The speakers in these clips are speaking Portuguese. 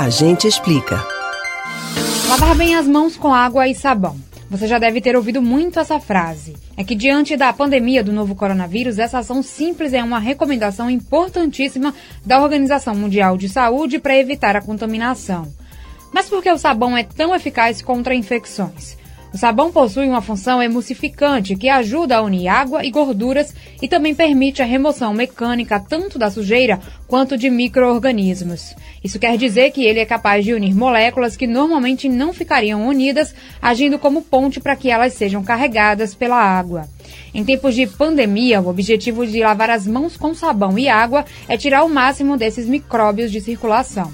A gente explica. Lavar bem as mãos com água e sabão. Você já deve ter ouvido muito essa frase. É que diante da pandemia do novo coronavírus, essa ação simples é uma recomendação importantíssima da Organização Mundial de Saúde para evitar a contaminação. Mas por que o sabão é tão eficaz contra infecções? O sabão possui uma função emulsificante que ajuda a unir água e gorduras e também permite a remoção mecânica tanto da sujeira quanto de micro-organismos. Isso quer dizer que ele é capaz de unir moléculas que normalmente não ficariam unidas, agindo como ponte para que elas sejam carregadas pela água. Em tempos de pandemia, o objetivo de lavar as mãos com sabão e água é tirar o máximo desses micróbios de circulação.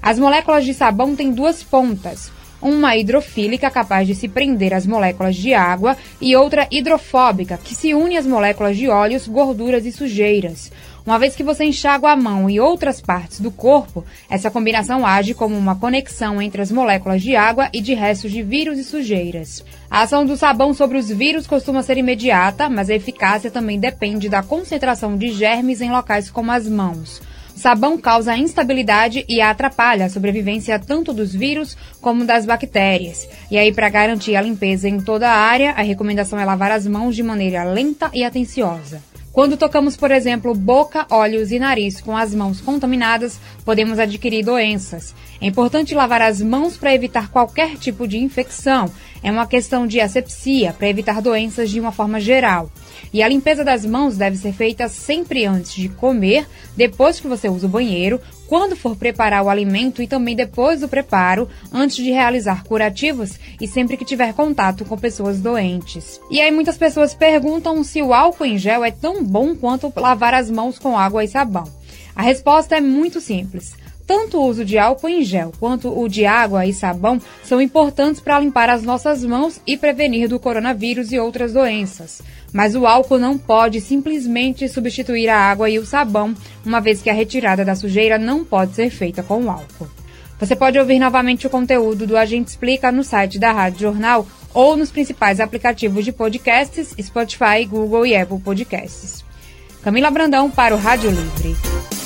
As moléculas de sabão têm duas pontas uma hidrofílica capaz de se prender às moléculas de água e outra hidrofóbica que se une às moléculas de óleos, gorduras e sujeiras. Uma vez que você enxágua a mão e outras partes do corpo, essa combinação age como uma conexão entre as moléculas de água e de restos de vírus e sujeiras. A ação do sabão sobre os vírus costuma ser imediata, mas a eficácia também depende da concentração de germes em locais como as mãos. Sabão causa instabilidade e atrapalha a sobrevivência tanto dos vírus como das bactérias. E aí, para garantir a limpeza em toda a área, a recomendação é lavar as mãos de maneira lenta e atenciosa. Quando tocamos, por exemplo, boca, olhos e nariz com as mãos contaminadas, podemos adquirir doenças. É importante lavar as mãos para evitar qualquer tipo de infecção. É uma questão de asepsia, para evitar doenças de uma forma geral. E a limpeza das mãos deve ser feita sempre antes de comer, depois que você usa o banheiro, quando for preparar o alimento e também depois do preparo, antes de realizar curativos e sempre que tiver contato com pessoas doentes. E aí muitas pessoas perguntam se o álcool em gel é tão bom quanto lavar as mãos com água e sabão. A resposta é muito simples. Tanto o uso de álcool em gel quanto o de água e sabão são importantes para limpar as nossas mãos e prevenir do coronavírus e outras doenças. Mas o álcool não pode simplesmente substituir a água e o sabão, uma vez que a retirada da sujeira não pode ser feita com o álcool. Você pode ouvir novamente o conteúdo do Agente Explica no site da Rádio Jornal ou nos principais aplicativos de podcasts, Spotify, Google e Apple Podcasts. Camila Brandão para o Rádio Livre.